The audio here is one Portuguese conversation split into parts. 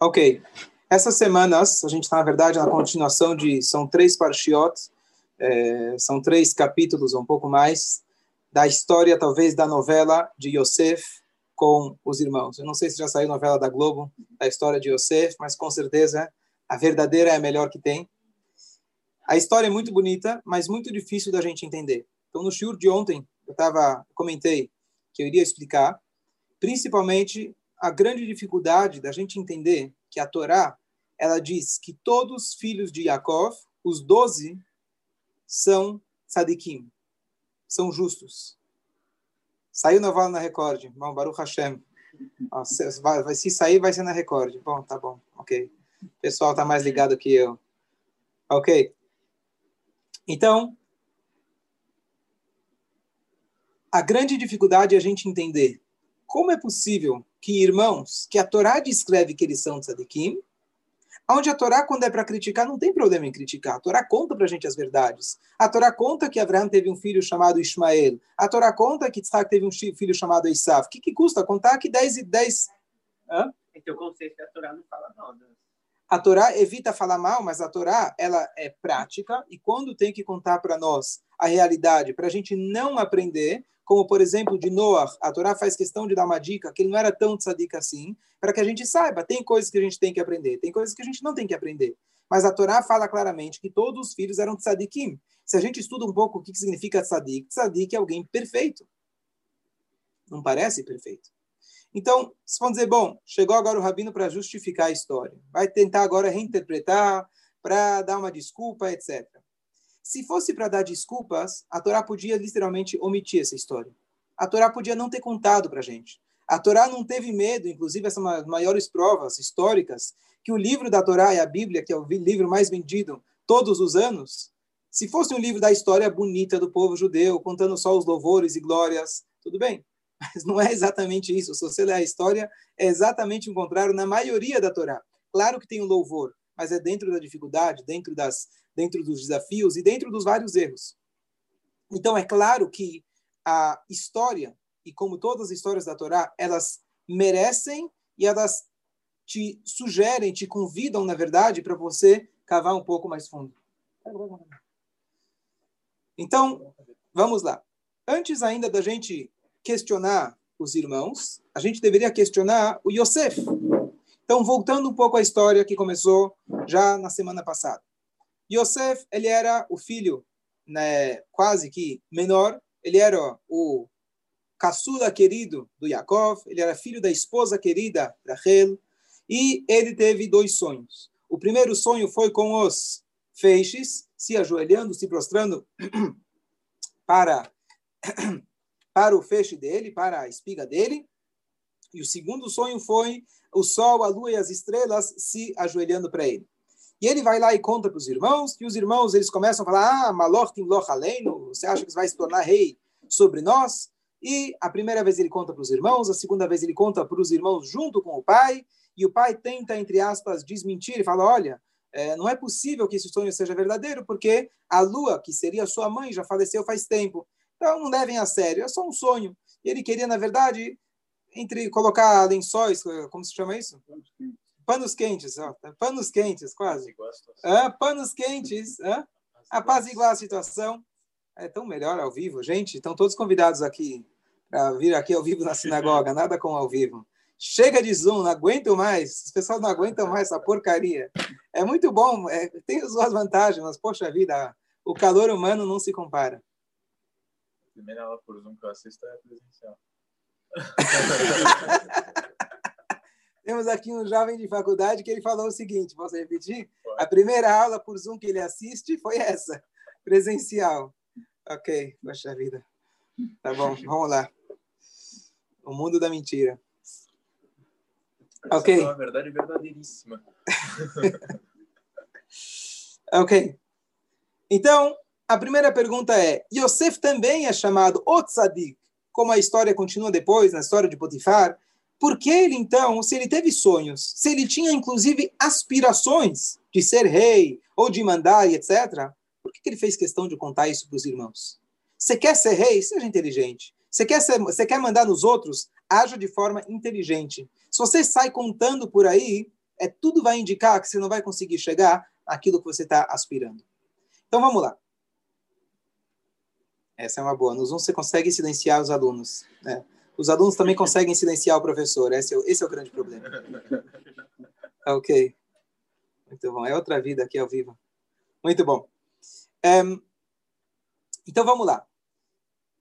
Ok. Essas semanas, a gente está, na verdade, na continuação de. São três parshiot, é, são três capítulos, um pouco mais, da história, talvez, da novela de Yosef com os irmãos. Eu não sei se já saiu novela da Globo, da história de Yosef, mas com certeza a verdadeira é a melhor que tem. A história é muito bonita, mas muito difícil da gente entender. Então, no shiur de ontem, eu tava, comentei que eu iria explicar, principalmente a grande dificuldade da gente entender que a Torá ela diz que todos os filhos de Yaakov, os doze, são tzadikim, são justos. Saiu na Vala na Record, bom, Baruch Hashem. Vai, se sair, vai ser na Record. Bom, tá bom, ok. O pessoal tá mais ligado que eu. Ok. Então, a grande dificuldade é a gente entender como é possível que irmãos, que a Torá descreve que eles são tzadikim, onde a Torá, quando é para criticar, não tem problema em criticar. A Torá conta para a gente as verdades. A Torá conta que Abraão teve um filho chamado Ismael. A Torá conta que Isaac teve um filho chamado Esav. O que, que custa contar que 10 e 10... Hã? Então o conceito que a Torá não fala nada. A Torá evita falar mal, mas a Torá ela é prática e quando tem que contar para nós a realidade, para a gente não aprender, como por exemplo de Noah, a Torá faz questão de dar uma dica que ele não era tão tzadik assim, para que a gente saiba, tem coisas que a gente tem que aprender, tem coisas que a gente não tem que aprender. Mas a Torá fala claramente que todos os filhos eram tzadikim. Se a gente estuda um pouco o que significa tzadik, tzadik é alguém perfeito. Não parece perfeito? Então, se vão dizer, bom, chegou agora o rabino para justificar a história. Vai tentar agora reinterpretar, para dar uma desculpa, etc. Se fosse para dar desculpas, a Torá podia literalmente omitir essa história. A Torá podia não ter contado para a gente. A Torá não teve medo, inclusive essas maiores provas históricas, que o livro da Torá e a Bíblia, que é o livro mais vendido todos os anos, se fosse um livro da história bonita do povo judeu, contando só os louvores e glórias, tudo bem. Mas não é exatamente isso. Se você ler a história, é exatamente o contrário na maioria da Torá. Claro que tem o louvor, mas é dentro da dificuldade, dentro das dentro dos desafios e dentro dos vários erros. Então, é claro que a história, e como todas as histórias da Torá, elas merecem e elas te sugerem, te convidam, na verdade, para você cavar um pouco mais fundo. Então, vamos lá. Antes ainda da gente questionar os irmãos, a gente deveria questionar o Yosef. Então, voltando um pouco à história que começou já na semana passada. Yosef, ele era o filho né, quase que menor, ele era o caçula querido do Yaakov, ele era filho da esposa querida Rachel, e ele teve dois sonhos. O primeiro sonho foi com os feixes, se ajoelhando, se prostrando para, para o feixe dele, para a espiga dele. E o segundo sonho foi o sol, a lua e as estrelas se ajoelhando para ele. E ele vai lá e conta para os irmãos, e os irmãos eles começam a falar: Ah, Aleino, você acha que vai se tornar rei sobre nós? E a primeira vez ele conta para os irmãos, a segunda vez ele conta para os irmãos junto com o pai, e o pai tenta, entre aspas, desmentir e fala: Olha, é, não é possível que esse sonho seja verdadeiro, porque a lua, que seria sua mãe, já faleceu faz tempo. Então não levem a sério, é só um sonho. E ele queria, na verdade, entre colocar lençóis, como se chama isso? panos quentes, ó, tá? panos quentes, quase. Ah, panos quentes, ah? apaziguar a situação. É tão melhor ao vivo, gente. Estão todos convidados aqui para vir aqui ao vivo na sinagoga, nada como ao vivo. Chega de Zoom, não aguento mais. Os pessoal não aguentam mais essa porcaria. É muito bom, é, tem as suas vantagens, mas, poxa vida, o calor humano não se compara. A primeira aula por Zoom que eu assisto é presencial. Temos aqui um jovem de faculdade que ele falou o seguinte: posso repetir? A primeira aula por Zoom que ele assiste foi essa, presencial. Ok, poxa vida. Tá bom, vamos lá. O mundo da mentira. Ok. É uma verdade verdadeiríssima. ok. Então, a primeira pergunta é: Yosef também é chamado Otzadik, como a história continua depois, na história de Potifar, por que ele, então, se ele teve sonhos, se ele tinha, inclusive, aspirações de ser rei ou de mandar e etc., por que, ele fez questão de contar isso para os irmãos? Você quer ser rei? Seja inteligente. Você quer, ser, você quer mandar nos outros? Haja de forma inteligente. Se você sai contando por aí, é tudo vai indicar que você não vai conseguir chegar àquilo que você está aspirando. Então vamos lá. Essa é uma boa. Nos Zoom você consegue silenciar os alunos. Né? Os alunos também conseguem silenciar o professor. Esse é, esse é o grande problema. Ok. Muito bom. É outra vida aqui ao vivo. Muito bom. Um, então vamos lá.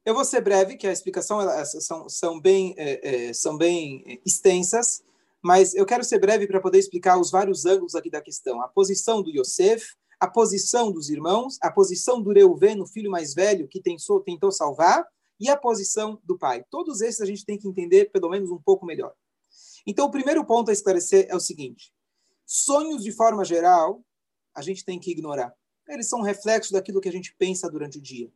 Eu vou ser breve, que a explicação são, são, bem, é, é, são bem extensas, mas eu quero ser breve para poder explicar os vários ângulos aqui da questão. A posição do Yosef, a posição dos irmãos, a posição do Reuven, o filho mais velho, que tentou, tentou salvar, e a posição do pai. Todos esses a gente tem que entender pelo menos um pouco melhor. Então, o primeiro ponto a esclarecer é o seguinte: sonhos, de forma geral, a gente tem que ignorar. Eles são um reflexo daquilo que a gente pensa durante o dia.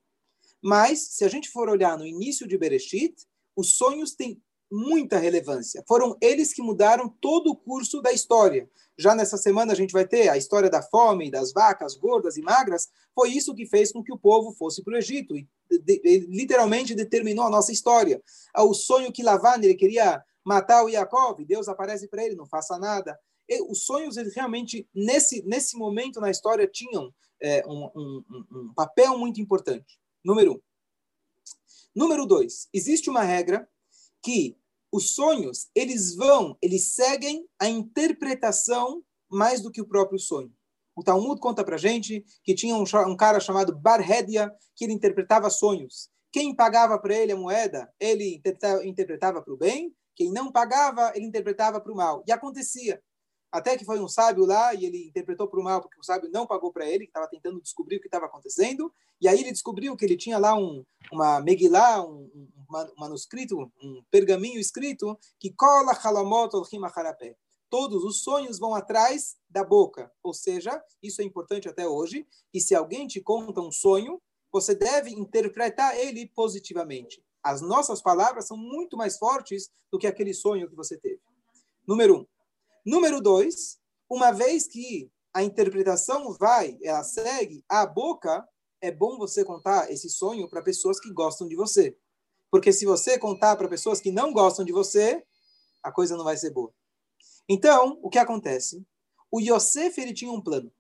Mas, se a gente for olhar no início de Bereshit, os sonhos têm muita relevância. Foram eles que mudaram todo o curso da história. Já nessa semana a gente vai ter a história da fome, das vacas gordas e magras. Foi isso que fez com que o povo fosse para o Egito e de, de, literalmente determinou a nossa história. Ah, o sonho que Lavan ele queria matar o Yaakov, Deus aparece para ele, não faça nada. E os sonhos eles realmente nesse nesse momento na história tinham é, um, um, um papel muito importante. Número um. Número dois, existe uma regra que os sonhos, eles vão, eles seguem a interpretação mais do que o próprio sonho. O Talmud conta pra gente que tinha um, um cara chamado Barhedia, que ele interpretava sonhos. Quem pagava para ele a moeda, ele interpretava para o bem. Quem não pagava, ele interpretava para o mal. E acontecia. Até que foi um sábio lá e ele interpretou para o mal, porque o sábio não pagou para ele, que estava tentando descobrir o que estava acontecendo. E aí ele descobriu que ele tinha lá um, uma Megillah, um, um, manuscrito, um pergaminho escrito, que cola halamot Todos os sonhos vão atrás da boca. Ou seja, isso é importante até hoje, e se alguém te conta um sonho, você deve interpretar ele positivamente. As nossas palavras são muito mais fortes do que aquele sonho que você teve. Número um. Número dois, uma vez que a interpretação vai, ela segue a boca, é bom você contar esse sonho para pessoas que gostam de você. Porque se você contar para pessoas que não gostam de você, a coisa não vai ser boa. Então, o que acontece? O Yosef ele tinha um plano.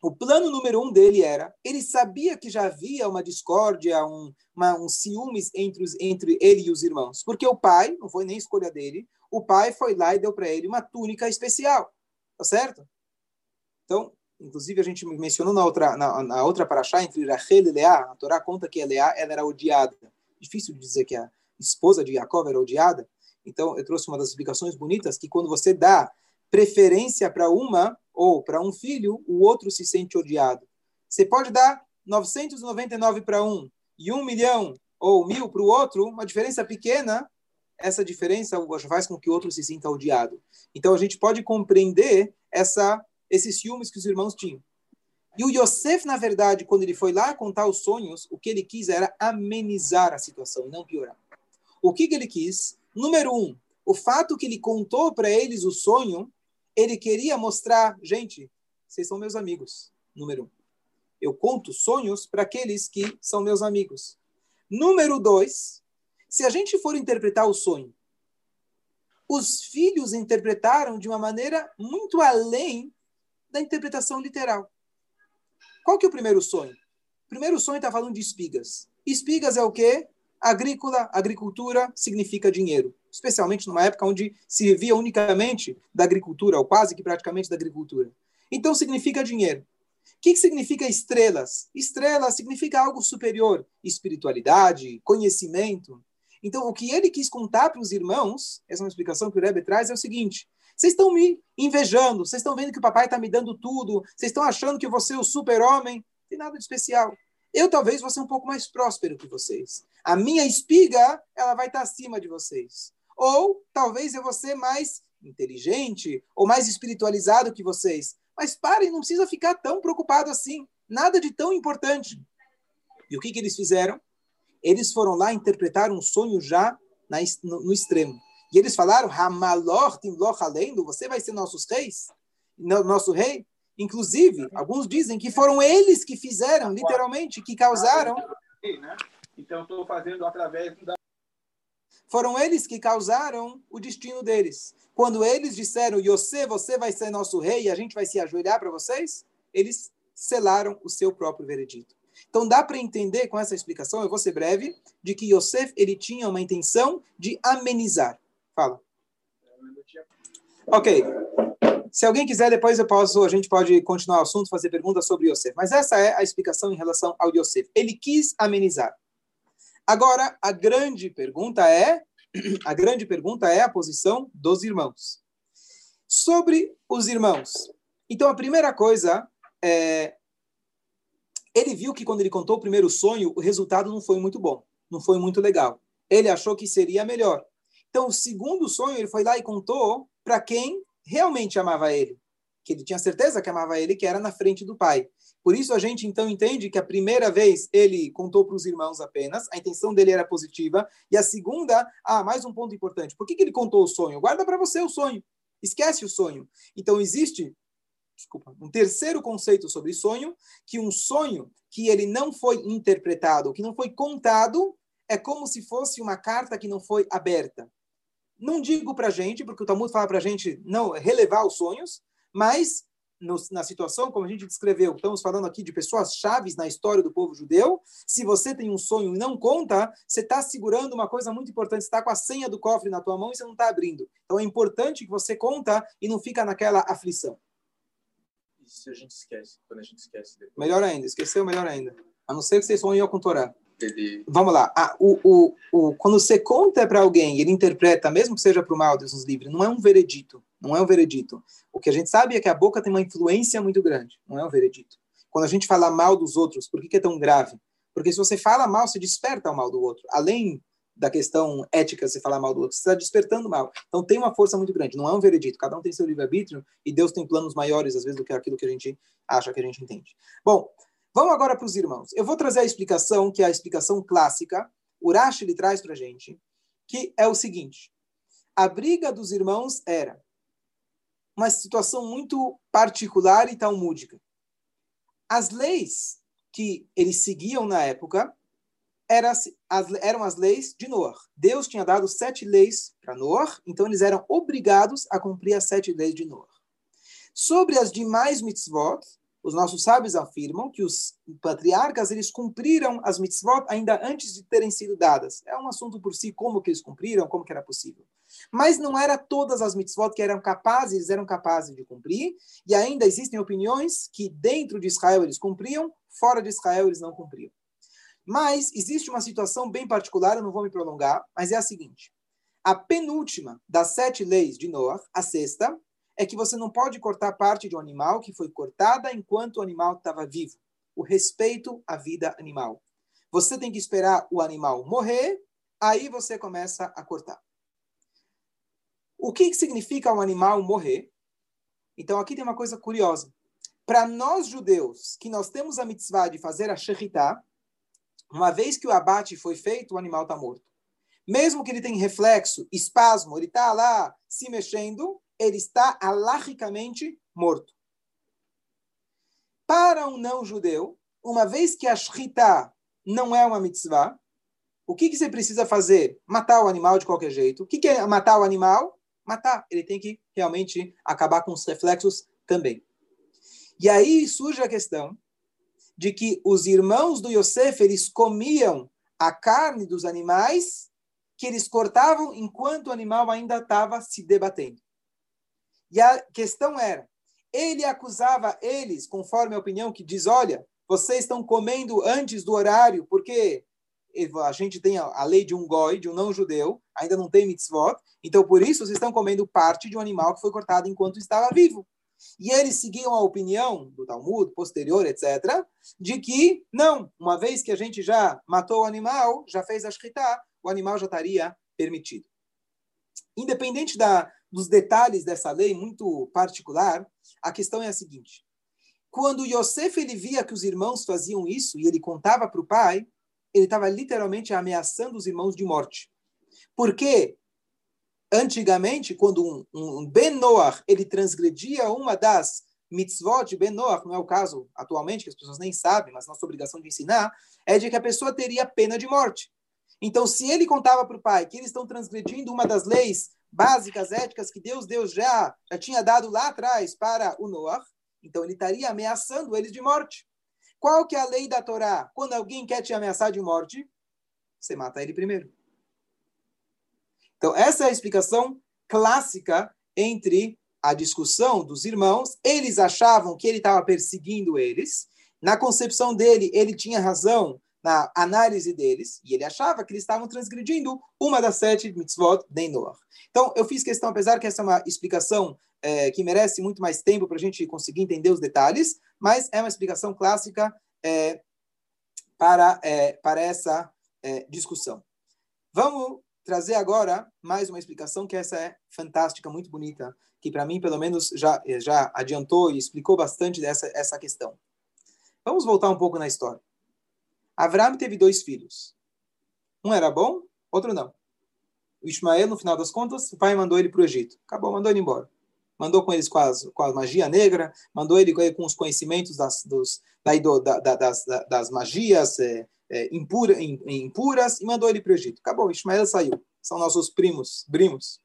O plano número um dele era, ele sabia que já havia uma discórdia, um, uma, um ciúmes entre, os, entre ele e os irmãos. Porque o pai, não foi nem escolha dele, o pai foi lá e deu para ele uma túnica especial. Tá certo? Então, inclusive a gente mencionou na outra, na, na outra paraxá, entre Rachel e Leá, a Torá conta que Leá ela era odiada. Difícil de dizer que a esposa de Jacob era odiada. Então, eu trouxe uma das explicações bonitas, que quando você dá preferência para uma ou para um filho, o outro se sente odiado. Você pode dar 999 para um e um milhão ou mil para o outro, uma diferença pequena, essa diferença faz com que o outro se sinta odiado. Então a gente pode compreender essa, esses ciúmes que os irmãos tinham. E o Yosef, na verdade, quando ele foi lá contar os sonhos, o que ele quis era amenizar a situação, não piorar. O que, que ele quis? Número um, o fato que ele contou para eles o sonho, ele queria mostrar, gente, vocês são meus amigos. Número um. Eu conto sonhos para aqueles que são meus amigos. Número dois, se a gente for interpretar o sonho, os filhos interpretaram de uma maneira muito além da interpretação literal. Qual que é o primeiro sonho? O primeiro sonho está falando de espigas. Espigas é o quê? Agrícola, agricultura significa dinheiro, especialmente numa época onde se vivia unicamente da agricultura, ou quase que praticamente da agricultura. Então significa dinheiro. O que, significa estrelas? Estrelas significa algo superior, espiritualidade, conhecimento. Então, o que ele quis contar para os irmãos, essa é uma explicação que o Rebbe traz, é o seguinte: vocês estão me invejando, vocês estão vendo que o papai está me dando tudo, vocês estão achando que eu vou ser o super-homem. Não tem nada de especial. Eu talvez vou ser um pouco mais próspero que vocês. A minha espiga, ela vai estar acima de vocês. Ou talvez eu vou ser mais inteligente ou mais espiritualizado que vocês. Mas parem, não precisa ficar tão preocupado assim. Nada de tão importante. E o que, que eles fizeram? eles foram lá interpretar um sonho já na, no, no, extremo. E eles falaram, Hamalor Timloch Alendo, você vai ser nossos reis? Nosso rei? Inclusive, alguns dizem que foram eles que fizeram, literalmente, que causaram. Né? Então, estou fazendo através da. Foram eles que causaram o destino deles. Quando eles disseram, Yosef, você vai ser nosso rei e a gente vai se ajoelhar para vocês, eles selaram o seu próprio veredito. Então dá para entender com essa explicação, eu vou ser breve, de que Yosef ele tinha uma intenção de amenizar. Fala. Ok. Se alguém quiser, depois eu posso, a gente pode continuar o assunto, fazer perguntas sobre Yosef. Mas essa é a explicação em relação ao Yosef. Ele quis amenizar. Agora, a grande pergunta é, a grande pergunta é a posição dos irmãos. Sobre os irmãos. Então, a primeira coisa é, ele viu que quando ele contou o primeiro sonho, o resultado não foi muito bom, não foi muito legal. Ele achou que seria melhor. Então, o segundo sonho, ele foi lá e contou para quem realmente amava ele, que ele tinha certeza que amava ele, que era na frente do pai. Por isso a gente então entende que a primeira vez ele contou para os irmãos apenas, a intenção dele era positiva, e a segunda, ah, mais um ponto importante. Por que, que ele contou o sonho? Guarda para você o sonho. Esquece o sonho. Então existe desculpa, um terceiro conceito sobre sonho, que um sonho que ele não foi interpretado, que não foi contado, é como se fosse uma carta que não foi aberta. Não digo para gente, porque o Talmud fala para gente não relevar os sonhos, mas no, na situação, como a gente descreveu, estamos falando aqui de pessoas chaves na história do povo judeu. Se você tem um sonho e não conta, você está segurando uma coisa muito importante. Você está com a senha do cofre na tua mão e você não está abrindo. Então é importante que você conta e não fica naquela aflição se a gente esquece, quando a gente esquece depois. Melhor ainda, esqueceu melhor ainda. A não ser que vocês sonham com Torá. Ele... Vamos lá. Ah, o, o, o, quando você conta para alguém, ele interpreta, mesmo que seja para o mal, Deus nos livre, não é um veredito. Não é um veredito. O que a gente sabe é que a boca tem uma influência muito grande. Não é um veredito. Quando a gente fala mal dos outros, por que, que é tão grave? Porque se você fala mal, você desperta o mal do outro. Além da questão ética, você falar mal do outro, você está despertando mal. Então tem uma força muito grande, não é um veredito, cada um tem seu livre-arbítrio e Deus tem planos maiores, às vezes, do que aquilo que a gente acha que a gente entende. Bom, vamos agora para os irmãos. Eu vou trazer a explicação, que é a explicação clássica, o Rashi ele traz para a gente, que é o seguinte, a briga dos irmãos era uma situação muito particular e talmúdica. As leis que eles seguiam na época era, as, eram as leis de Noah. Deus tinha dado sete leis para Noah, então eles eram obrigados a cumprir as sete leis de Noah. Sobre as demais mitzvot, os nossos sábios afirmam que os patriarcas eles cumpriram as mitzvot ainda antes de terem sido dadas. É um assunto por si como que eles cumpriram, como que era possível. Mas não era todas as mitzvot que eram capazes, eram capazes de cumprir, e ainda existem opiniões que dentro de Israel eles cumpriam, fora de Israel eles não cumpriam. Mas existe uma situação bem particular, eu não vou me prolongar, mas é a seguinte: a penúltima das sete leis de Noah, a sexta, é que você não pode cortar parte de um animal que foi cortada enquanto o animal estava vivo. O respeito à vida animal. Você tem que esperar o animal morrer, aí você começa a cortar. O que significa um animal morrer? Então aqui tem uma coisa curiosa. Para nós judeus, que nós temos a mitzvah de fazer a shechitah, uma vez que o abate foi feito, o animal está morto. Mesmo que ele tenha reflexo, espasmo, ele está lá se mexendo, ele está alarricamente morto. Para um não-judeu, uma vez que a shritá não é uma mitzvah, o que, que você precisa fazer? Matar o animal de qualquer jeito. O que, que é matar o animal? Matar. Ele tem que realmente acabar com os reflexos também. E aí surge a questão de que os irmãos do Yosef, eles comiam a carne dos animais que eles cortavam enquanto o animal ainda estava se debatendo. E a questão era, ele acusava eles, conforme a opinião que diz, olha, vocês estão comendo antes do horário, porque a gente tem a lei de um goi, de um não-judeu, ainda não tem mitzvot, então por isso vocês estão comendo parte de um animal que foi cortado enquanto estava vivo. E eles seguiam a opinião do Talmud, posterior, etc., de que, não, uma vez que a gente já matou o animal, já fez a shkita, o animal já estaria permitido. Independente da, dos detalhes dessa lei muito particular, a questão é a seguinte. Quando Yosef ele via que os irmãos faziam isso e ele contava para o pai, ele estava literalmente ameaçando os irmãos de morte. Porque antigamente, quando um, um Ben Noach, ele transgredia uma das mitzvot de Ben Noach, não é o caso atualmente, que as pessoas nem sabem, mas nossa obrigação de ensinar, é de que a pessoa teria pena de morte. Então, se ele contava para o pai que eles estão transgredindo uma das leis básicas, éticas que Deus, Deus já, já tinha dado lá atrás para o Noah, então ele estaria ameaçando eles de morte. Qual que é a lei da Torá? Quando alguém quer te ameaçar de morte, você mata ele primeiro. Então, essa é a explicação clássica entre a discussão dos irmãos. Eles achavam que ele estava perseguindo eles. Na concepção dele, ele tinha razão na análise deles, e ele achava que eles estavam transgredindo uma das sete mitzvot de Noah. Então, eu fiz questão, apesar que essa é uma explicação é, que merece muito mais tempo para a gente conseguir entender os detalhes, mas é uma explicação clássica é, para, é, para essa é, discussão. Vamos trazer agora mais uma explicação que essa é fantástica, muito bonita, que para mim, pelo menos, já, já adiantou e explicou bastante dessa essa questão. Vamos voltar um pouco na história. Abraão teve dois filhos. Um era bom, outro não. O Ismael, no final das contas, o pai mandou ele para o Egito. Acabou, mandou ele embora mandou com eles com, as, com a magia negra, mandou ele com os conhecimentos das, dos, da, da, das, das magias é, é, impura, impuras e mandou ele para o Egito. Acabou, Ismael saiu. São nossos primos, primos.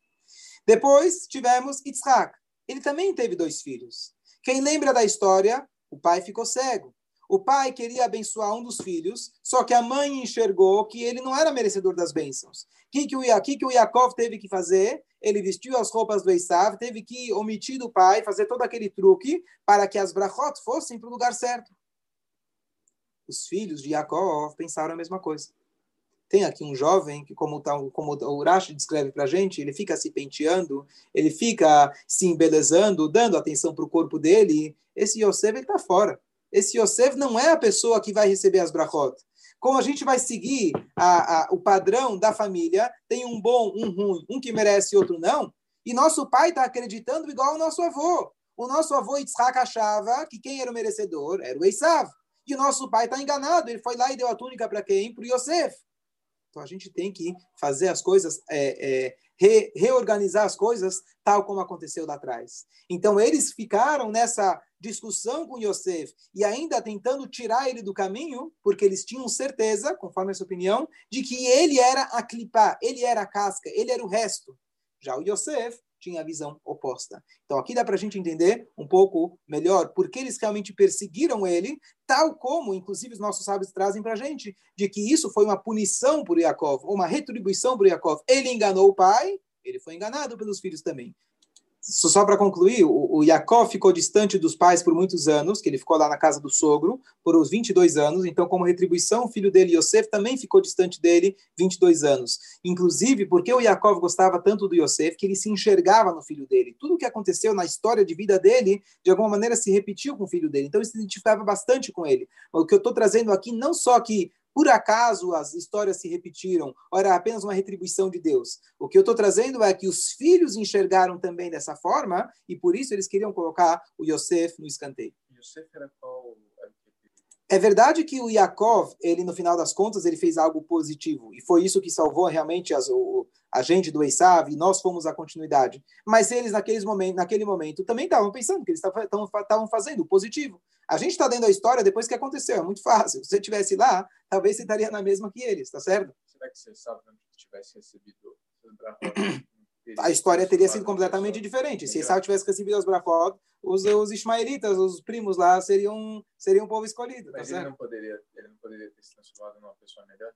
Depois tivemos Yitzhak. Ele também teve dois filhos. Quem lembra da história? O pai ficou cego. O pai queria abençoar um dos filhos, só que a mãe enxergou que ele não era merecedor das bênçãos. O que, que, o, que, que o Yaakov teve que fazer? Ele vestiu as roupas do Esav, teve que omitir do pai, fazer todo aquele truque para que as brachot fossem para o lugar certo. Os filhos de Yaakov pensaram a mesma coisa. Tem aqui um jovem que, como, tá, como o Urashi descreve para a gente, ele fica se penteando, ele fica se embelezando, dando atenção para o corpo dele. Esse Yosef está fora esse Yosef não é a pessoa que vai receber as brachot. Como a gente vai seguir a, a, o padrão da família, tem um bom, um ruim, um que merece e outro não, e nosso pai está acreditando igual o nosso avô. O nosso avô Yitzhak achava que quem era o merecedor era o Esav. E o nosso pai está enganado. Ele foi lá e deu a túnica para quem? Para o Yosef. Então a gente tem que fazer as coisas, é, é, re, reorganizar as coisas tal como aconteceu lá atrás. Então eles ficaram nessa discussão com Yosef e ainda tentando tirar ele do caminho, porque eles tinham certeza, conforme essa opinião, de que ele era a clipar, ele era a casca, ele era o resto. Já o Yosef tinha a visão oposta. Então aqui dá para a gente entender um pouco melhor por que eles realmente perseguiram ele, tal como, inclusive, os nossos sábios trazem para a gente, de que isso foi uma punição por Yaakov, uma retribuição por Yaakov. Ele enganou o pai, ele foi enganado pelos filhos também só para concluir, o, o Yaakov ficou distante dos pais por muitos anos, que ele ficou lá na casa do sogro por uns 22 anos. Então, como retribuição, o filho dele, Yosef, também ficou distante dele 22 anos. Inclusive, porque o Yaakov gostava tanto do Yosef, que ele se enxergava no filho dele. Tudo o que aconteceu na história de vida dele, de alguma maneira, se repetiu com o filho dele. Então, ele se identificava bastante com ele. O que eu estou trazendo aqui, não só que por acaso as histórias se repetiram, ou era apenas uma retribuição de Deus. O que eu estou trazendo é que os filhos enxergaram também dessa forma, e por isso eles queriam colocar o Yosef no escanteio. Yosef era qual é verdade que o Yaakov, ele no final das contas, ele fez algo positivo e foi isso que salvou realmente as, o, a gente do Esav e nós fomos a continuidade. Mas eles naqueles momentos, naquele momento também estavam pensando que eles estavam fazendo o positivo. A gente está dando a história depois que aconteceu, é muito fácil. Se você estivesse lá, talvez você estaria na mesma que eles, tá certo? Será que você sabe onde tivesse recebido a história teria sido completamente diferente. Se Esau tivesse recebido os Brachot, os, os ismaelitas, os primos lá, seriam, seriam um povo escolhido. Tá Mas tá ele, não poderia, ele não poderia ter se transformado numa pessoa melhor?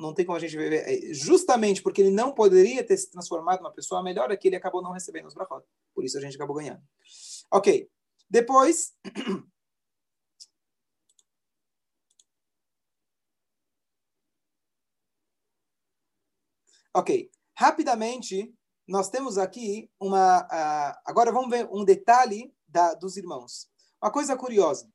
Não tem como a gente ver. É, justamente porque ele não poderia ter se transformado numa pessoa melhor, é que ele acabou não recebendo os Brachot. Por isso a gente acabou ganhando. Ok. Depois. Ok. Rapidamente, nós temos aqui uma. Uh, agora vamos ver um detalhe da, dos irmãos. Uma coisa curiosa.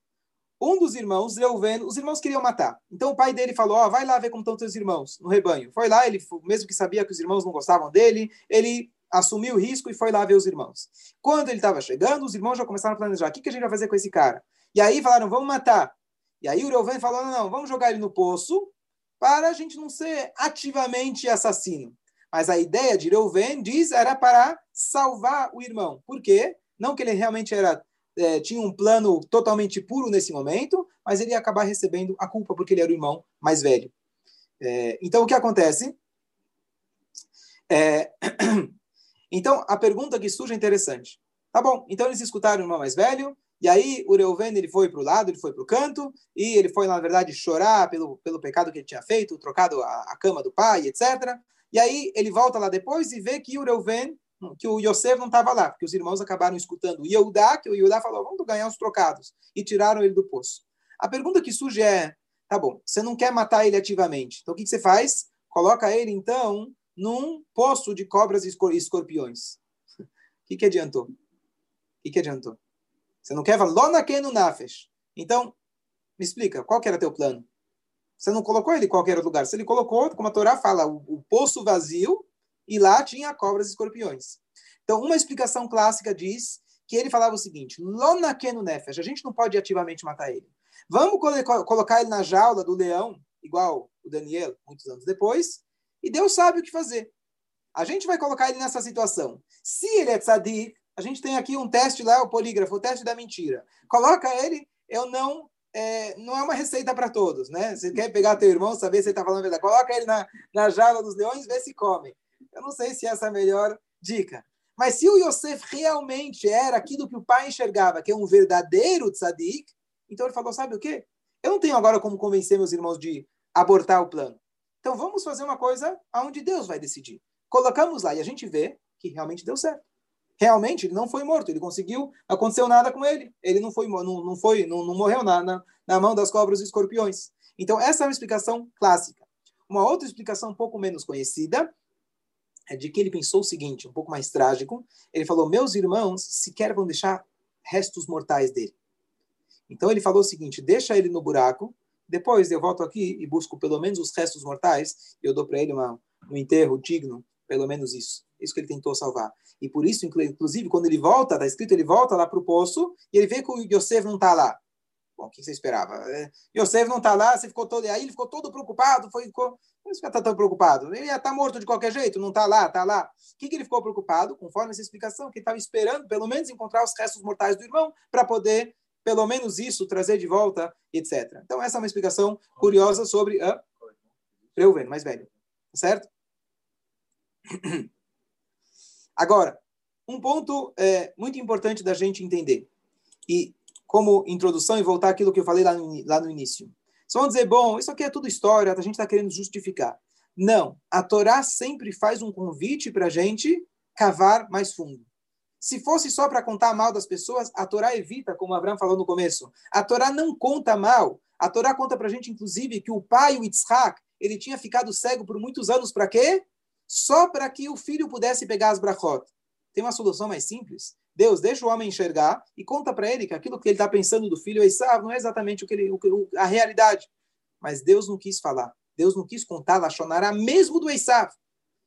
Um dos irmãos, Reuven, os irmãos queriam matar. Então o pai dele falou: oh, vai lá ver como estão teus irmãos no rebanho. Foi lá, ele, mesmo que sabia que os irmãos não gostavam dele, ele assumiu o risco e foi lá ver os irmãos. Quando ele estava chegando, os irmãos já começaram a planejar: o que, que a gente vai fazer com esse cara? E aí falaram: vamos matar. E aí o Reuven falou: não, não, vamos jogar ele no poço para a gente não ser ativamente assassino. Mas a ideia de Reuven diz era para salvar o irmão. Por quê? Não que ele realmente era é, tinha um plano totalmente puro nesse momento, mas ele ia acabar recebendo a culpa porque ele era o irmão mais velho. É, então, o que acontece? É, então, a pergunta que surge é interessante. Tá bom, então eles escutaram o irmão mais velho, e aí o Reuven ele foi para o lado, ele foi para o canto, e ele foi, na verdade, chorar pelo, pelo pecado que ele tinha feito, trocado a, a cama do pai, etc. E aí ele volta lá depois e vê que o Reuven, que o Yosef não estava lá, porque os irmãos acabaram escutando o Yehudá, que o Yehudá falou, vamos ganhar uns trocados, e tiraram ele do poço. A pergunta que surge é, tá bom, você não quer matar ele ativamente, então o que, que você faz? Coloca ele, então, num poço de cobras e escorpiões. O que, que adiantou? O que, que adiantou? Você não quer Lona no Nafesh. Então, me explica, qual que era teu plano? Você não colocou ele em qualquer outro lugar. Se ele colocou, como a Torá fala, o, o poço vazio, e lá tinha cobras e escorpiões. Então, uma explicação clássica diz que ele falava o seguinte: Lona no Nefesh, a gente não pode ativamente matar ele. Vamos colocar ele na jaula do leão, igual o Daniel, muitos anos depois, e Deus sabe o que fazer. A gente vai colocar ele nessa situação. Se ele é tzadik, a gente tem aqui um teste lá, o polígrafo, o teste da mentira. Coloca ele, eu não. É, não é uma receita para todos, né? Você quer pegar teu irmão, saber se ele está falando a verdade, coloca ele na, na jaula dos leões, vê se come. Eu não sei se essa é a melhor dica. Mas se o Yosef realmente era aquilo que o pai enxergava, que é um verdadeiro tzadik, então ele falou: sabe o quê? Eu não tenho agora como convencer meus irmãos de abortar o plano. Então vamos fazer uma coisa aonde Deus vai decidir. Colocamos lá e a gente vê que realmente deu certo realmente ele não foi morto, ele conseguiu, aconteceu nada com ele, ele não foi, não, não foi, não, não morreu na, na, na, mão das cobras e escorpiões. Então essa é uma explicação clássica. Uma outra explicação um pouco menos conhecida é de que ele pensou o seguinte, um pouco mais trágico. Ele falou: meus irmãos sequer vão deixar restos mortais dele. Então ele falou o seguinte: deixa ele no buraco. Depois eu volto aqui e busco pelo menos os restos mortais. E eu dou para ele uma, um enterro digno, pelo menos isso. Isso que ele tentou salvar. E por isso, inclusive, quando ele volta, está escrito, ele volta lá para o poço e ele vê que o Yosef não está lá. Bom, o que você esperava? É, Yosef não está lá, você ficou todo. Aí ele ficou todo preocupado. Foi, ficou, não está tão preocupado. Ele ia estar tá morto de qualquer jeito, não está lá, está lá. O que, que ele ficou preocupado? Conforme essa explicação, que ele estava esperando, pelo menos, encontrar os restos mortais do irmão para poder, pelo menos isso, trazer de volta, etc. Então, essa é uma explicação curiosa sobre. Ah, Reuven, mais velho. Certo? Agora, um ponto é, muito importante da gente entender, e como introdução e voltar àquilo que eu falei lá no, lá no início. Só dizer, bom, isso aqui é tudo história, a gente está querendo justificar. Não, a Torá sempre faz um convite para a gente cavar mais fundo. Se fosse só para contar mal das pessoas, a Torá evita, como Abraão falou no começo. A Torá não conta mal. A Torá conta para a gente, inclusive, que o pai, o Yitzhak, ele tinha ficado cego por muitos anos para quê? Só para que o filho pudesse pegar as brachot. Tem uma solução mais simples. Deus deixa o homem enxergar e conta para ele que aquilo que ele está pensando do filho Esav não é exatamente o que ele, o, a realidade. Mas Deus não quis falar. Deus não quis contar Lachonará mesmo do Esav.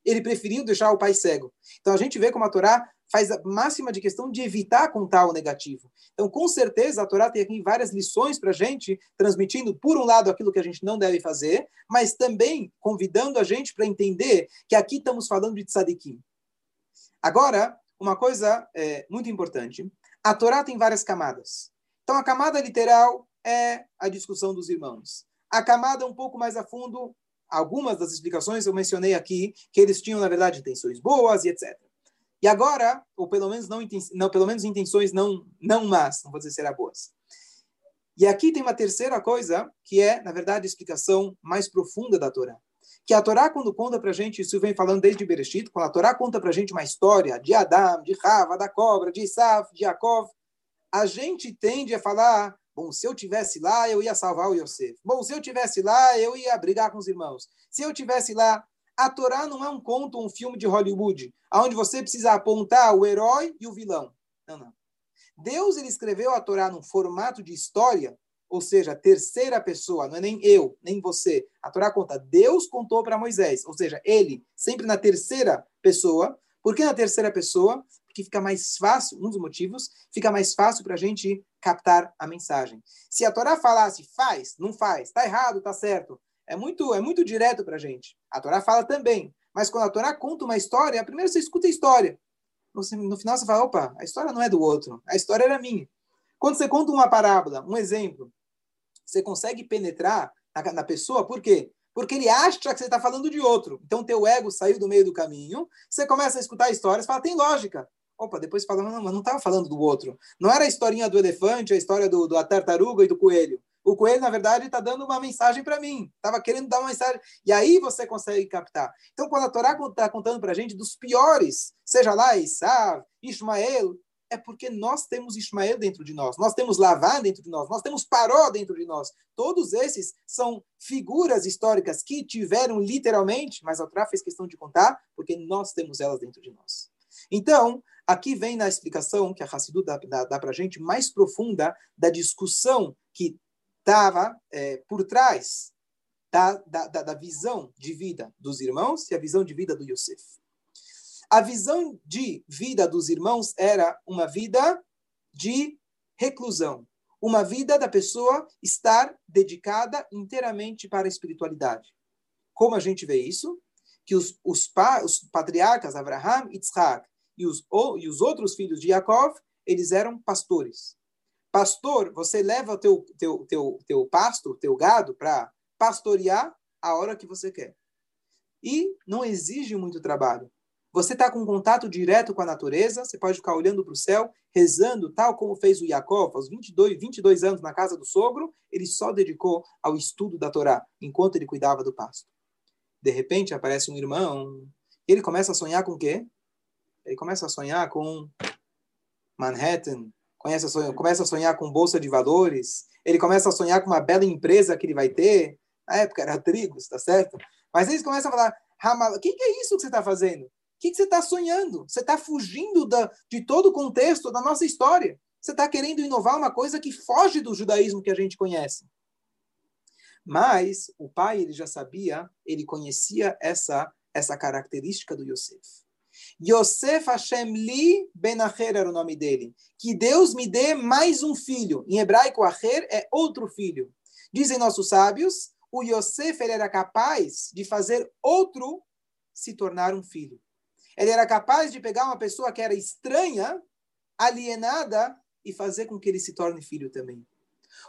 Ele preferiu deixar o pai cego. Então a gente vê como a Torá faz a máxima de questão de evitar contar o negativo. Então, com certeza, a Torá tem aqui várias lições para a gente, transmitindo, por um lado, aquilo que a gente não deve fazer, mas também convidando a gente para entender que aqui estamos falando de tzadikim. Agora, uma coisa é, muito importante. A Torá tem várias camadas. Então, a camada literal é a discussão dos irmãos. A camada um pouco mais a fundo, algumas das explicações eu mencionei aqui, que eles tinham, na verdade, intenções boas e etc. E agora, ou pelo menos não, não pelo menos intenções não não más, não vou dizer será boas. E aqui tem uma terceira coisa, que é, na verdade, a explicação mais profunda da Torá. Que a Torá, quando conta para a gente, isso vem falando desde Bereshit, quando a Torá conta para a gente uma história de Adam, de Rava, da cobra, de Isaf, de Yaakov, a gente tende a falar, bom, se eu tivesse lá, eu ia salvar o Yosef. Bom, se eu tivesse lá, eu ia brigar com os irmãos. Se eu tivesse lá, a Torá não é um conto, um filme de Hollywood, onde você precisa apontar o herói e o vilão. Não, não. Deus ele escreveu a Torá num formato de história, ou seja, terceira pessoa, não é nem eu, nem você. A Torá conta, Deus contou para Moisés, ou seja, ele, sempre na terceira pessoa. Por que na terceira pessoa? Porque fica mais fácil, um dos motivos, fica mais fácil para a gente captar a mensagem. Se a Torá falasse, faz, não faz, está errado, está certo, é muito, é muito direto para a gente. A Torá fala também. Mas quando a Torá conta uma história, primeiro você escuta a história. No, no final você fala, opa, a história não é do outro. A história era minha. Quando você conta uma parábola, um exemplo, você consegue penetrar na, na pessoa. Por quê? porque ele acha que você está falando de outro. Então, teu ego saiu do meio do caminho, você começa a escutar histórias, fala, tem lógica. Opa, depois fala, não, mas não estava falando do outro. Não era a historinha do elefante, a história do, do tartaruga e do coelho. O coelho, na verdade, está dando uma mensagem para mim. Estava querendo dar uma mensagem. E aí você consegue captar. Então, quando a Torá está contando para a gente dos piores, seja lá Isav, Ismael, é porque nós temos Ismael dentro de nós, nós temos Lavá dentro de nós, nós temos Paró dentro de nós. Todos esses são figuras históricas que tiveram literalmente, mas a Torá fez questão de contar, porque nós temos elas dentro de nós. Então, aqui vem na explicação que a Hassidut dá, dá, dá para a gente mais profunda da discussão que estava é, por trás da, da, da visão de vida dos irmãos e a visão de vida do Yosef. A visão de vida dos irmãos era uma vida de reclusão, uma vida da pessoa estar dedicada inteiramente para a espiritualidade. Como a gente vê isso? Que os, os, pa, os patriarcas Abraham, Yitzhak e os, e os outros filhos de Yaakov, eles eram pastores. Pastor, você leva teu, teu, teu, teu pasto, teu gado, para pastorear a hora que você quer. E não exige muito trabalho. Você está com contato direto com a natureza, você pode ficar olhando para o céu, rezando, tal como fez o Yaakov, aos 22, 22 anos na casa do sogro, ele só dedicou ao estudo da Torá, enquanto ele cuidava do pasto. De repente aparece um irmão, ele começa a sonhar com o quê? Ele começa a sonhar com Manhattan, começa a sonhar, começa a sonhar com bolsa de valores, ele começa a sonhar com uma bela empresa que ele vai ter, na época era trigos, tá certo? Mas eles começam a falar, o que, que é isso que você está fazendo? que, que você está sonhando? Você está fugindo da, de todo o contexto da nossa história. Você está querendo inovar uma coisa que foge do judaísmo que a gente conhece. Mas o pai ele já sabia, ele conhecia essa essa característica do Yosef. Yosef Hashem Li Benacher era o nome dele. Que Deus me dê mais um filho. Em hebraico, Acher é outro filho. Dizem nossos sábios, o Yosef ele era capaz de fazer outro se tornar um filho. Ele era capaz de pegar uma pessoa que era estranha, alienada, e fazer com que ele se torne filho também.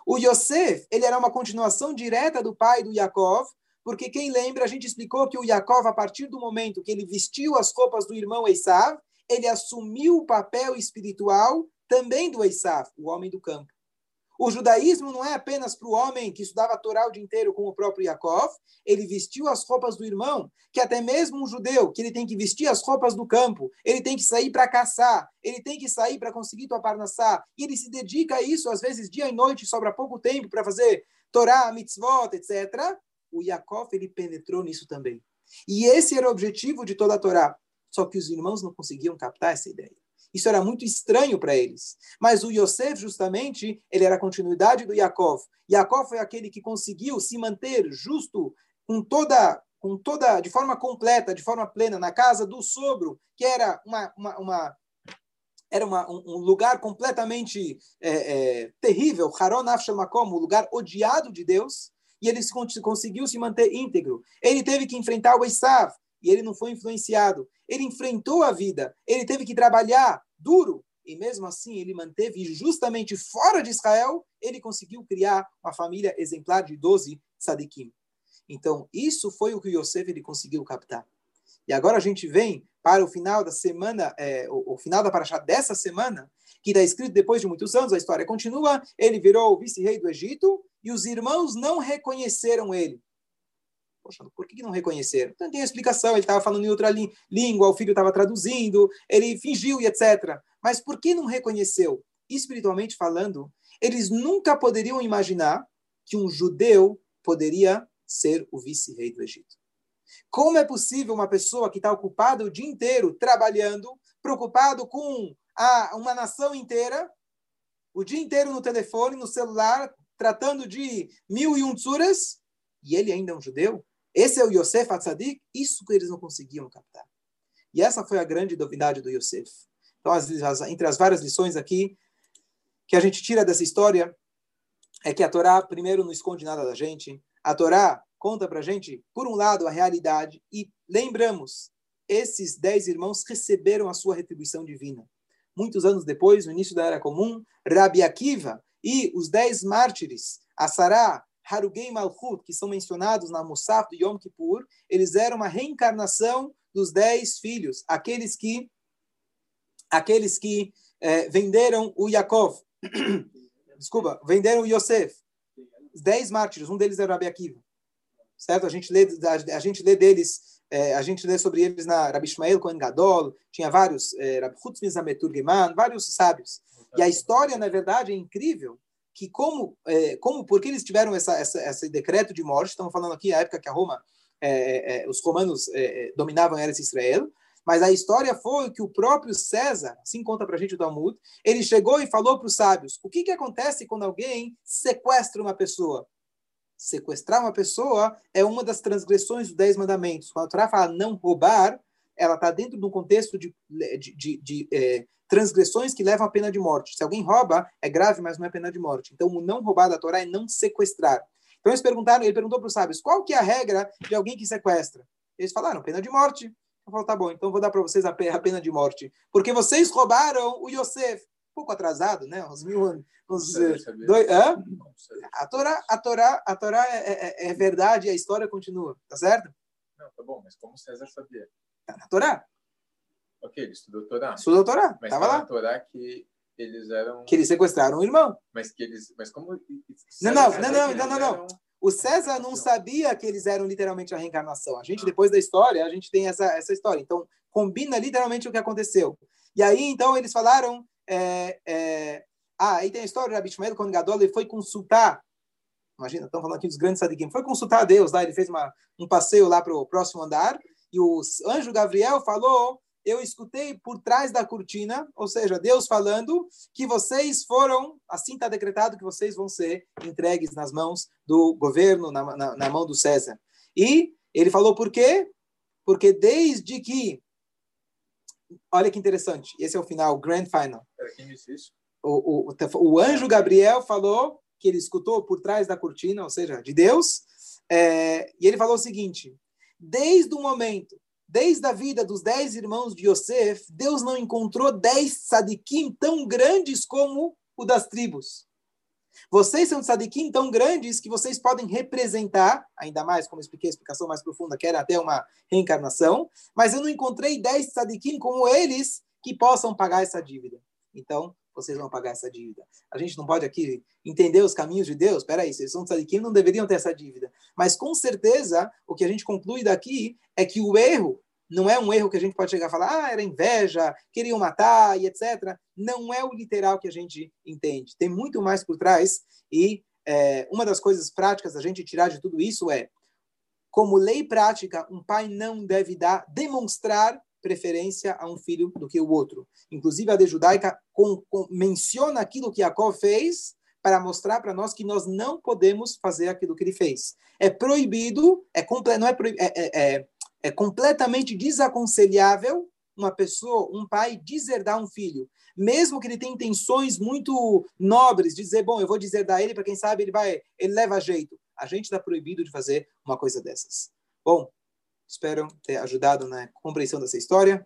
O Yosef, ele era uma continuação direta do pai do Yaakov, porque quem lembra, a gente explicou que o Yaakov, a partir do momento que ele vestiu as roupas do irmão Esav, ele assumiu o papel espiritual também do Esav, o homem do campo. O judaísmo não é apenas para o homem que estudava a Torá o dia inteiro, como o próprio Yaakov. Ele vestiu as roupas do irmão, que até mesmo um judeu, que ele tem que vestir as roupas do campo, ele tem que sair para caçar, ele tem que sair para conseguir tua parnassá, e ele se dedica a isso, às vezes dia e noite, sobra pouco tempo para fazer Torá, mitzvot, etc. O Yaakov, ele penetrou nisso também. E esse era o objetivo de toda a Torá. Só que os irmãos não conseguiam captar essa ideia. Isso era muito estranho para eles. Mas o Yosef, justamente, ele era a continuidade do Yaakov. Yaakov foi aquele que conseguiu se manter justo com toda, com toda, de forma completa, de forma plena, na casa do sogro, que era uma, uma, uma era uma, um, um, lugar completamente é, é, terrível, Haron Afshamakom, o lugar odiado de Deus, e ele conseguiu se manter íntegro. Ele teve que enfrentar o Esav, e ele não foi influenciado. Ele enfrentou a vida, ele teve que trabalhar duro, e mesmo assim ele manteve, justamente fora de Israel, ele conseguiu criar uma família exemplar de 12 tzadikim. Então, isso foi o que Yosef ele conseguiu captar. E agora a gente vem para o final da semana, é, o, o, final da paraxá dessa semana, que está escrito depois de muitos anos, a história continua, ele virou o vice-rei do Egito, e os irmãos não reconheceram ele. Poxa, por que não reconheceram? Então tem a explicação, ele estava falando em outra língua, o filho estava traduzindo, ele fingiu e etc. Mas por que não reconheceu? Espiritualmente falando, eles nunca poderiam imaginar que um judeu poderia ser o vice-rei do Egito. Como é possível uma pessoa que está ocupada o dia inteiro trabalhando, preocupado com a, uma nação inteira, o dia inteiro no telefone, no celular, tratando de mil e um tsuras, e ele ainda é um judeu? Esse é o Yosef Atzadik, isso que eles não conseguiam captar. E essa foi a grande novidade do Yosef. Então, as, as, entre as várias lições aqui que a gente tira dessa história, é que a Torá, primeiro, não esconde nada da gente. A Torá conta para a gente, por um lado, a realidade, e lembramos, esses dez irmãos receberam a sua retribuição divina. Muitos anos depois, no início da Era Comum, Rabi Akiva e os dez mártires, a Sará, Harugei Malchut, que são mencionados na Musaf do Yom Kippur, eles eram uma reencarnação dos dez filhos, aqueles que aqueles que é, venderam o Yaakov, desculpa, venderam o Yosef, os dez mártires, um deles era Rabi Akiva, certo? A gente lê, a, a gente lê deles, é, a gente lê sobre eles na Rabi Ishmael Cohen Gadol, tinha vários, é, Rabi Chutzmiz Geman, vários sábios. E a história, na verdade, é incrível, que como, é, como porque eles tiveram essa, essa, esse decreto de morte, estamos falando aqui a época que a Roma, é, é, os romanos é, é, dominavam Eretz Israel, mas a história foi que o próprio César, assim conta para a gente o Talmud, ele chegou e falou para os sábios, o que, que acontece quando alguém sequestra uma pessoa? Sequestrar uma pessoa é uma das transgressões dos Dez Mandamentos. Quando a Torá fala não roubar, ela está dentro de um contexto de, de, de, de é, transgressões que levam à pena de morte. Se alguém rouba, é grave, mas não é pena de morte. Então, o não roubar da Torá é não sequestrar. Então, eles perguntaram, ele perguntou para os sábios, qual que é a regra de alguém que sequestra? Eles falaram, pena de morte. Eu falei, tá bom, então vou dar para vocês a pena de morte. Porque vocês roubaram o Yosef. Um pouco atrasado, né? Uns mil anos. Uns, dois, hã? A Torá, a Torá, a Torá é, é, é verdade e a história continua, tá certo? Não, tá bom, mas como César sabia? Tá na Torá. Ok, ele estudou Torá. Estudou Torá, mas tava tá lá. na Torá que eles eram... Que eles sequestraram o irmão. Mas que eles... Mas como... Não, não, não, não, não, não, não. O César não sabia que eles eram literalmente a reencarnação. A gente, depois da história, a gente tem essa, essa história. Então, combina literalmente o que aconteceu. E aí, então, eles falaram... É, é... Ah, aí tem a história do Rabi Shmuel, quando Gadol ele foi consultar Imagina, estamos falando aqui dos grandes sadiquim. Foi consultar a Deus lá, ele fez uma, um passeio lá para o próximo andar, e o anjo Gabriel falou eu escutei por trás da cortina, ou seja, Deus falando que vocês foram, assim está decretado que vocês vão ser entregues nas mãos do governo, na, na, na mão do César. E ele falou por quê? Porque desde que. Olha que interessante, esse é o final, o grand final. Quem disse isso? O, o, o anjo Gabriel falou que ele escutou por trás da cortina, ou seja, de Deus, é, e ele falou o seguinte: desde o momento Desde a vida dos dez irmãos de Yosef, Deus não encontrou dez sadiquim tão grandes como o das tribos. Vocês são sadiquim tão grandes que vocês podem representar, ainda mais, como expliquei, a explicação mais profunda, que era até uma reencarnação, mas eu não encontrei dez sadiquim como eles que possam pagar essa dívida. Então, vocês vão pagar essa dívida. A gente não pode aqui entender os caminhos de Deus. Espera aí, vocês são tzadikim, não deveriam ter essa dívida. Mas com certeza, o que a gente conclui daqui é que o erro não é um erro que a gente pode chegar a falar, ah, era inveja, queriam matar e etc. Não é o literal que a gente entende. Tem muito mais por trás e é, uma das coisas práticas da gente tirar de tudo isso é, como lei prática, um pai não deve dar, demonstrar preferência a um filho do que o outro. Inclusive, a lei judaica com, com, menciona aquilo que Jacob fez para mostrar para nós que nós não podemos fazer aquilo que ele fez. É proibido, é, não é, é, é, é, é completamente desaconselhável uma pessoa, um pai, deserdar um filho. Mesmo que ele tenha intenções muito nobres, dizer, bom, eu vou deserdar ele, para quem sabe ele vai, ele leva jeito. A gente está proibido de fazer uma coisa dessas. Bom, Espero ter ajudado na compreensão dessa história.